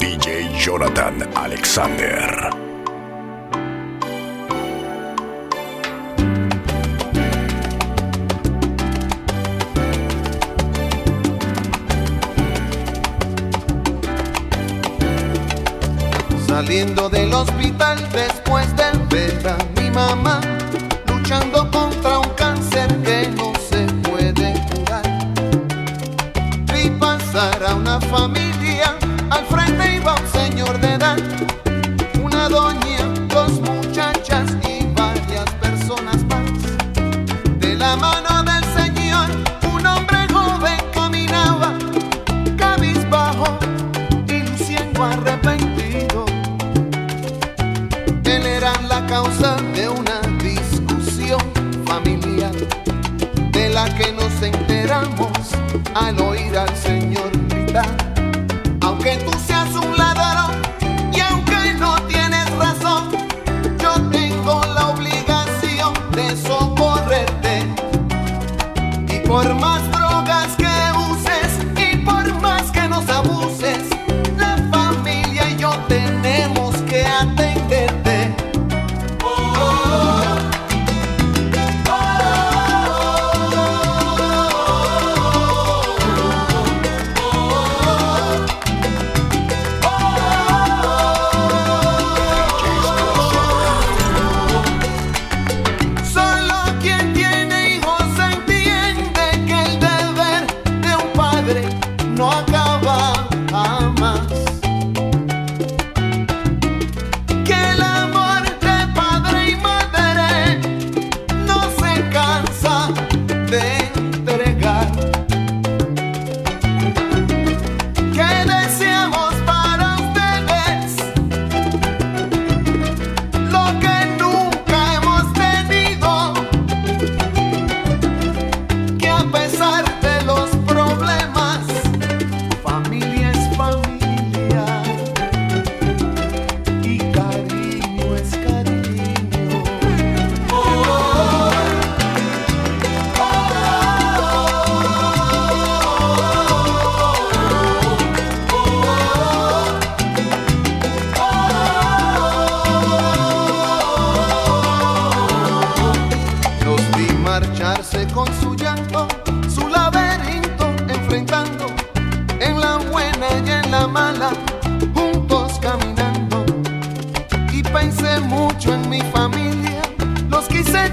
DJ Jonathan Alexander. Saliendo del hospital después de ver a mi mamá, luchando contra un cáncer que no se puede curar. Vi pasar a una familia.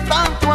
tanto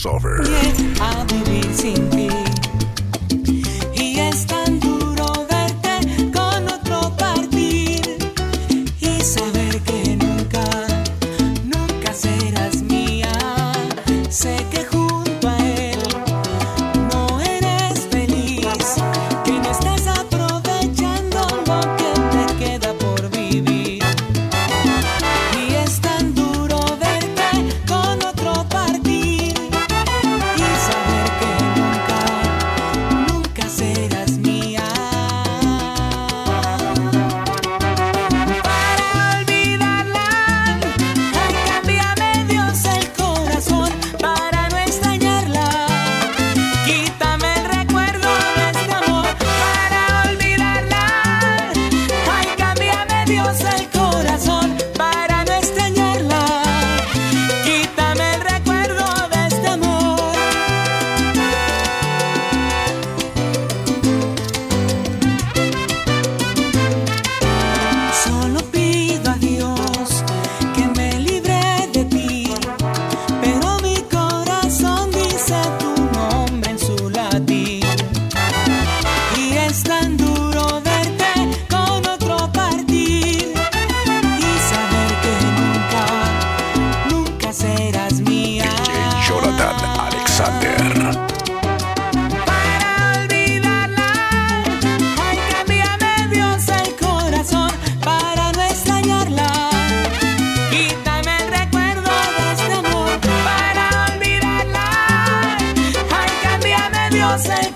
crossover. say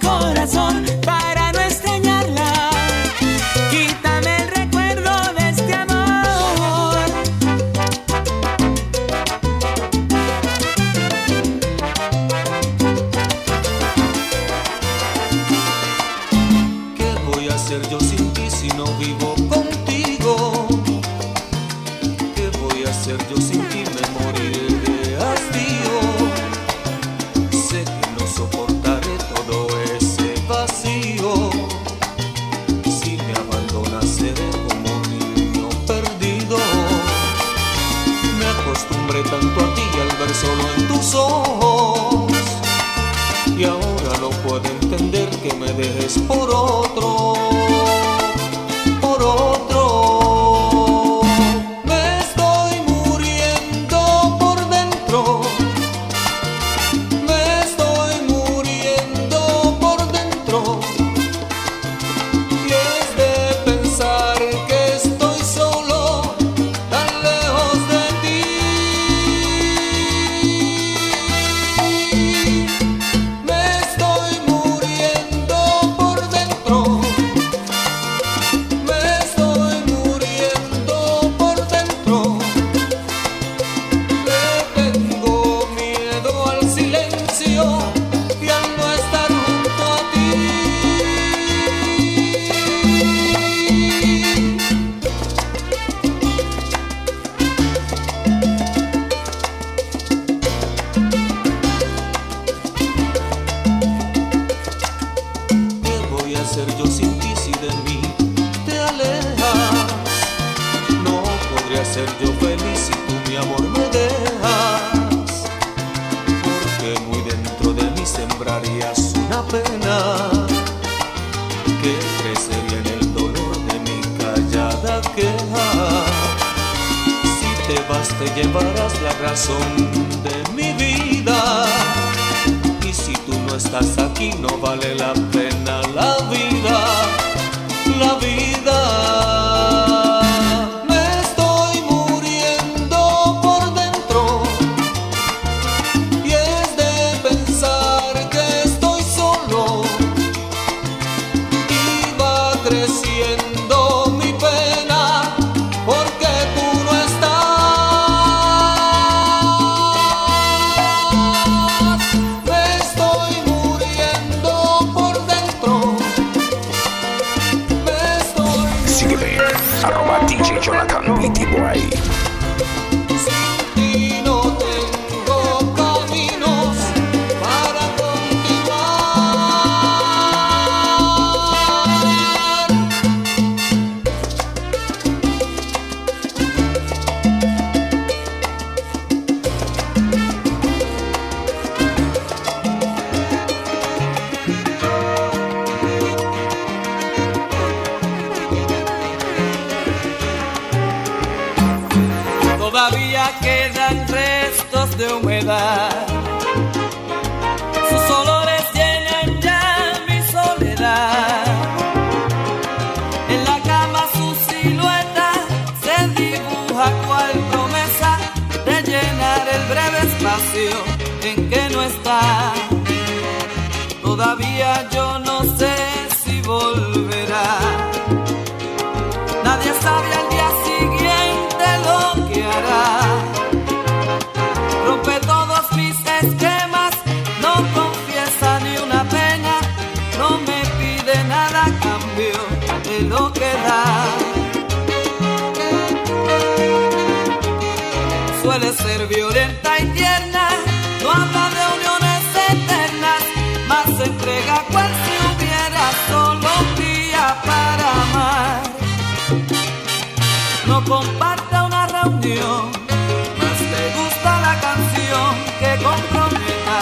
más le gusta la canción que comprometa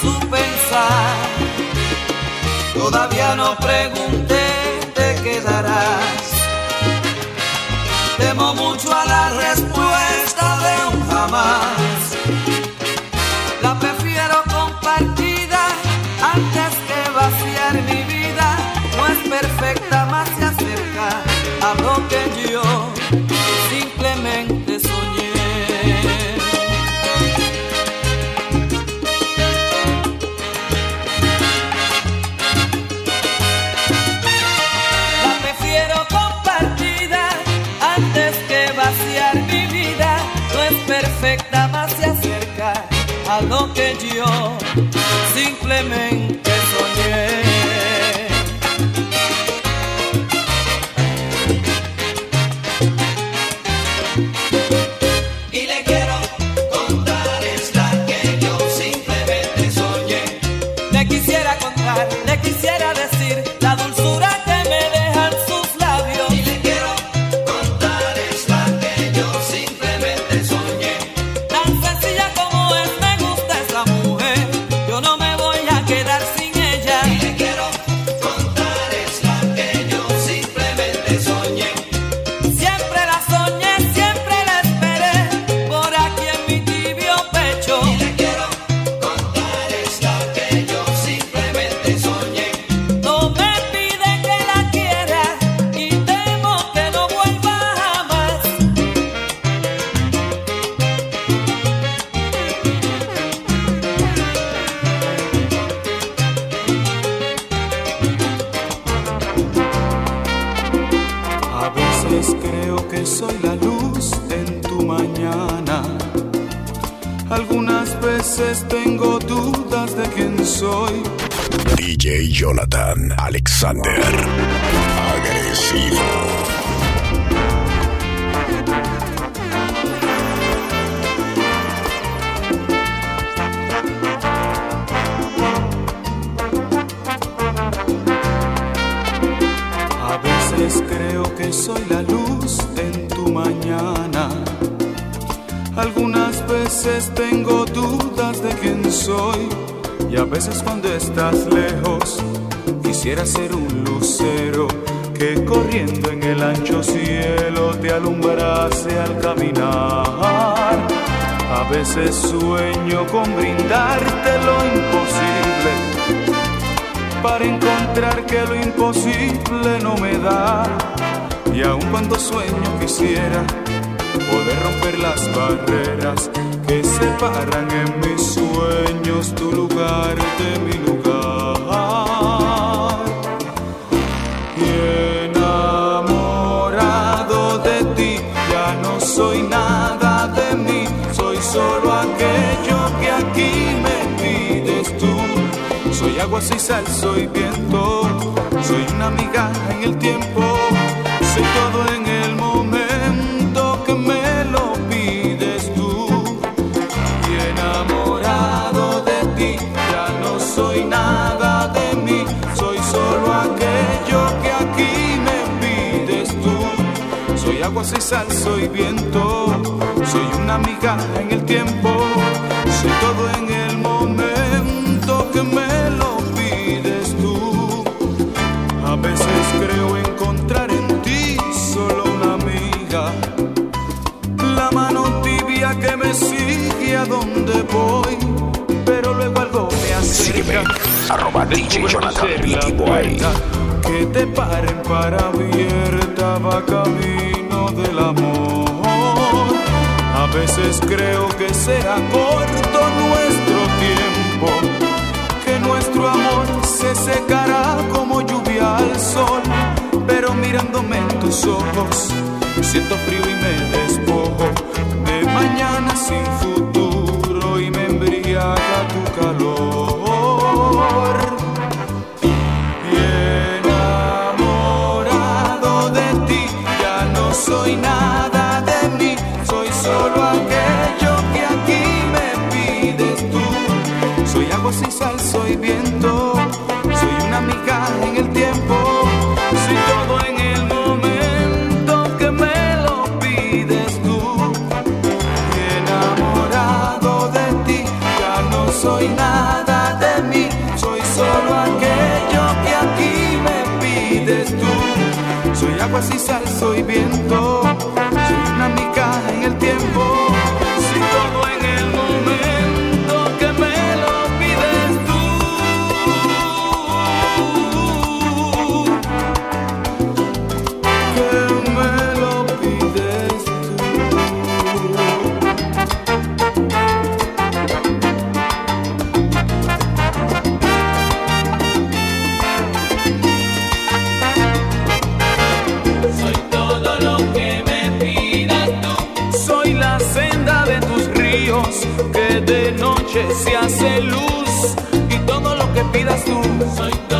su pensar. Todavía no pregunta. simplemente Veces sueño con brindarte lo imposible para encontrar que lo imposible no me da. Y aun cuando sueño quisiera poder romper las barreras que separan en mis sueños tu lugar de mi lugar. Agua, soy sal, soy viento, soy una amiga en el tiempo, soy todo en el momento que me lo pides tú. Y enamorado de ti, ya no soy nada de mí, soy solo aquello que aquí me pides tú. Soy agua, soy sal, soy viento, soy una amiga en el tiempo, soy todo en el veces creo encontrar en ti solo una amiga, la mano tibia que me sigue a donde voy, pero luego algo me Sígueme. acerca. Arroba DJ Jonathan Ricky Boy. Que te paren para abierta va camino del amor. A veces creo que será corto nuestro tiempo, que nuestro amor se secará ojos, siento frío y me despojo de mañana sin futuro y me embriaga tu calor. Y enamorado de ti, ya no soy nada de mí, soy solo aquello que aquí me pides tú. Soy agua sin sal, soy viento, que pidas tú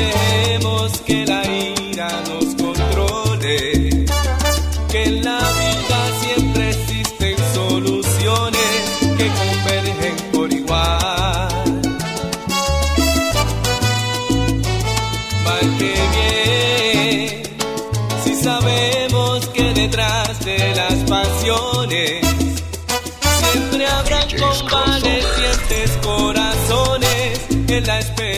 dejemos que la ira nos controle, que en la vida siempre existen soluciones que convergen por igual. Mal que bien, si sabemos que detrás de las pasiones siempre habrán convalecientes corazones en la espera.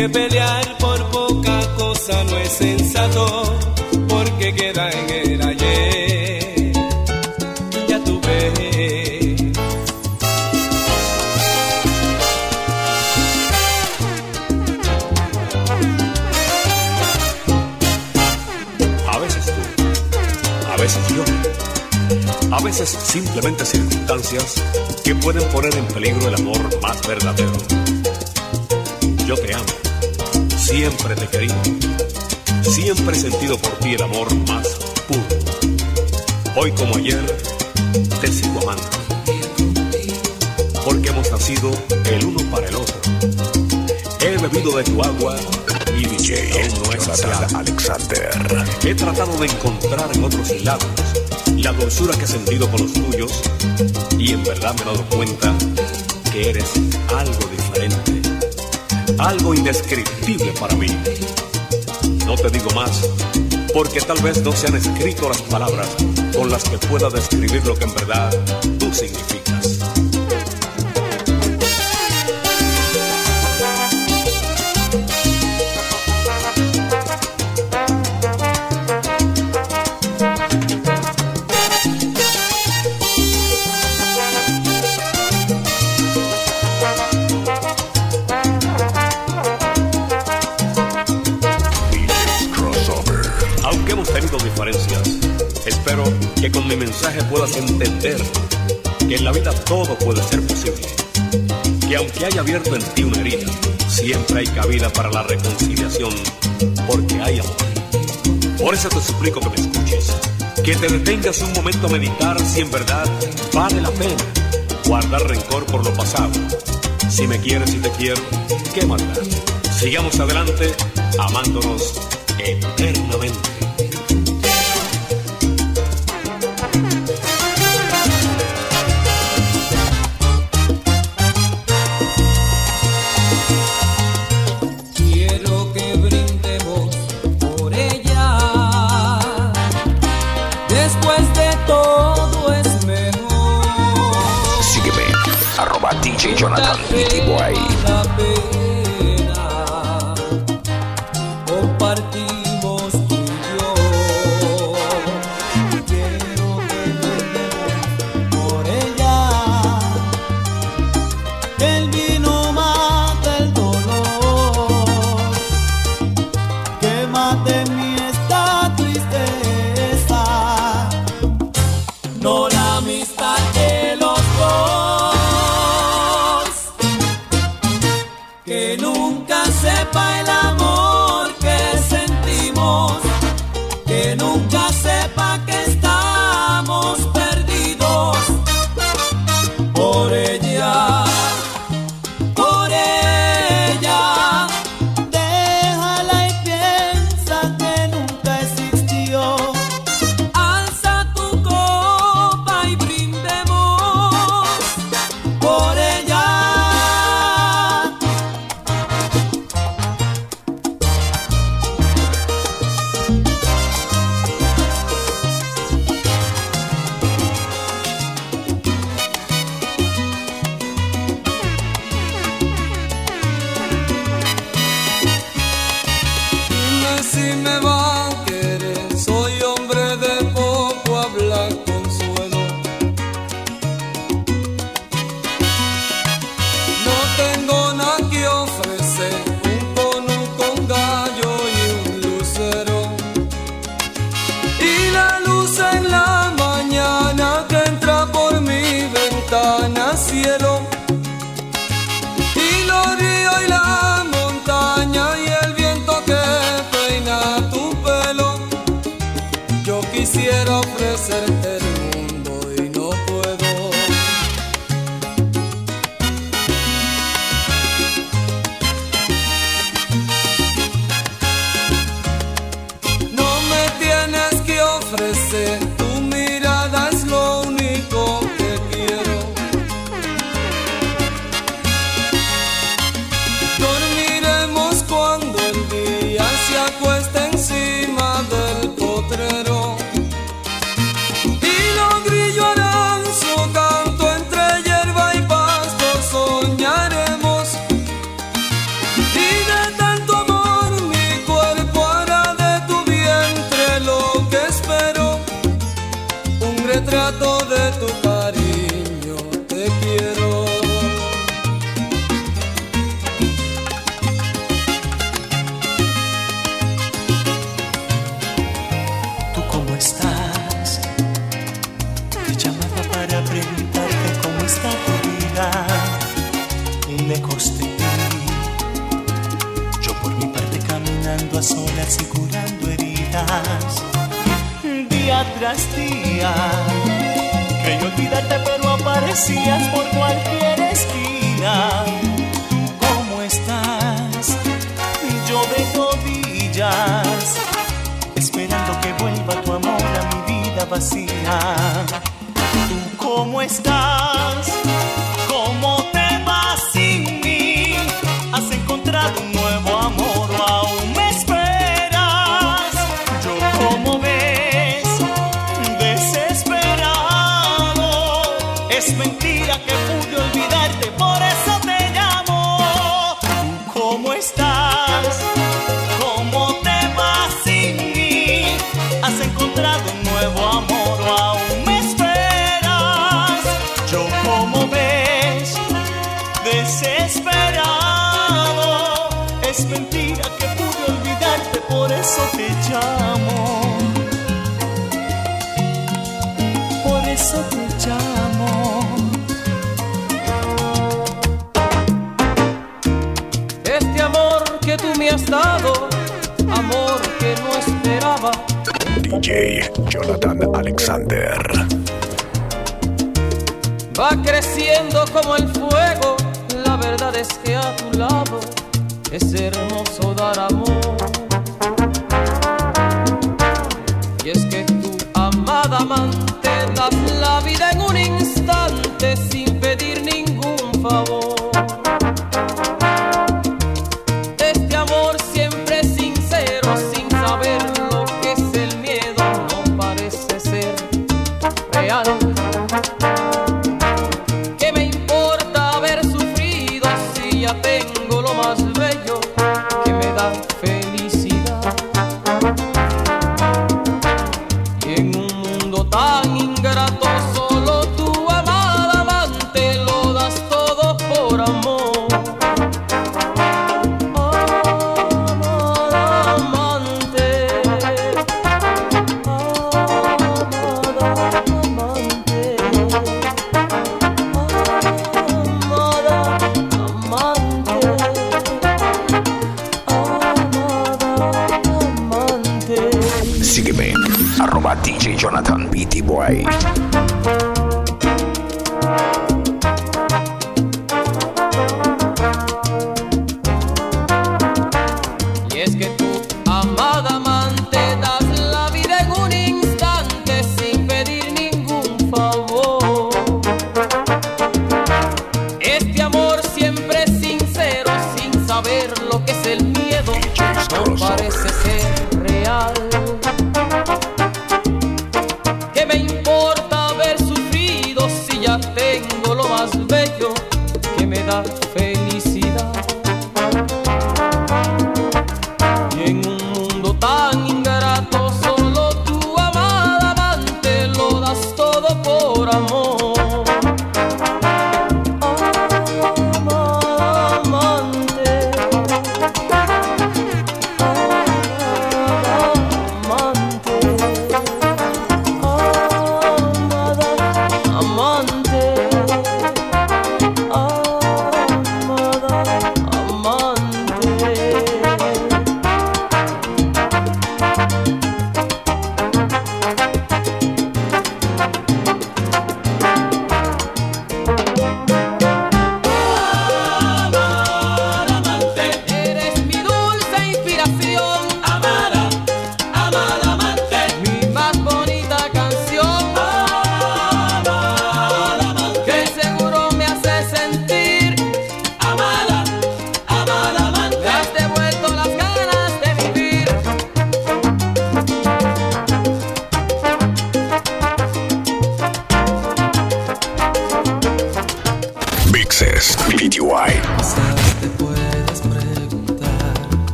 Que pelear por poca cosa no es sensato, porque queda en el ayer. Ya tú ves. A veces tú, a veces yo, a veces simplemente circunstancias que pueden poner en peligro el amor más verdadero. Yo te amo, siempre te he querido, siempre he sentido por ti el amor más puro. Hoy como ayer, te sigo amando, porque hemos nacido el uno para el otro. He bebido de tu agua y aún no es Alexander. He tratado de encontrar en otros labios la dulzura que he sentido con los tuyos y en verdad me he dado cuenta que eres algo diferente, algo indescriptible para mí. No te digo más porque tal vez no se han escrito las palabras con las que pueda describir lo que en verdad tú significas. Que con mi mensaje puedas entender que en la vida todo puede ser posible. Que aunque haya abierto en ti una herida, siempre hay cabida para la reconciliación, porque hay amor. Por eso te suplico que me escuches, que te detengas un momento a meditar si en verdad vale la pena guardar rencor por lo pasado. Si me quieres y te quiero, ¿qué maldad? Sigamos adelante amándonos eternamente. Jonathan Pretty Boy. vacía. ¿Tú cómo estás? Jonathan Alexander. Va creciendo como el fuego, la verdad es que a tu lado es hermoso dar amor.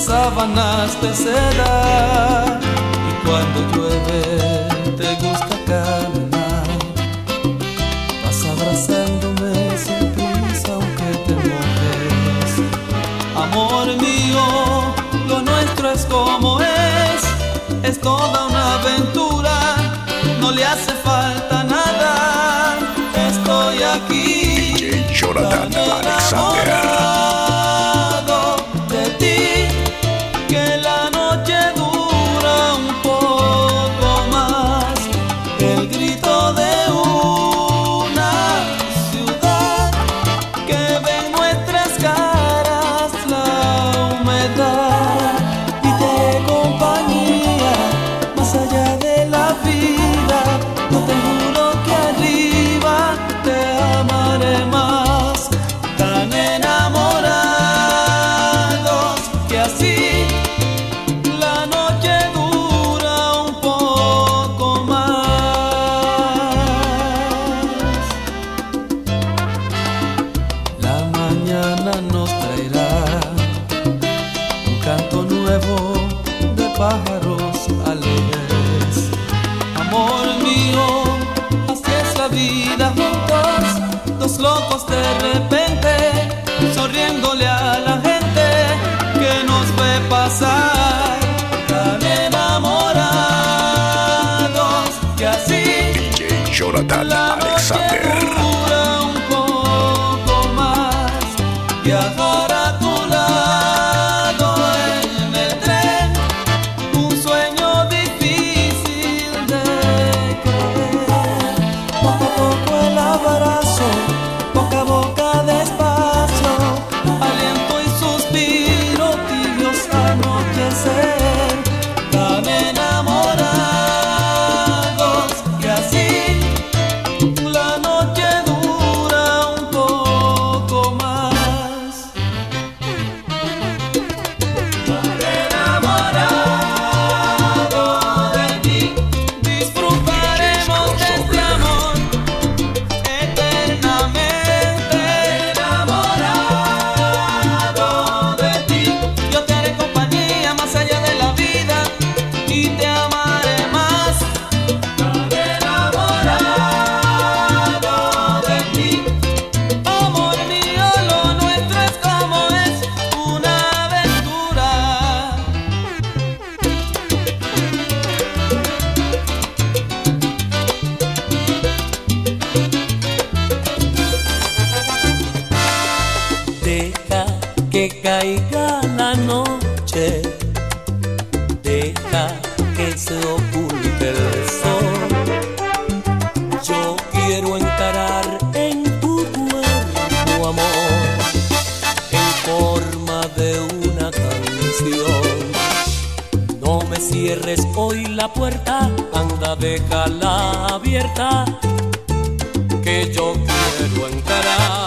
sábanas te seda y cuando llueve te gusta caminar. Vas abrazándome sin prisa aunque te mojes. Amor mío, lo nuestro es como es, es toda una aventura, no le hace falta nada. Estoy aquí. Deja que caiga la noche, deja que se oculte el sol. Yo quiero encarar en tu cuerpo amor en forma de una canción. No me cierres hoy la puerta, anda déjala abierta, que yo quiero encarar.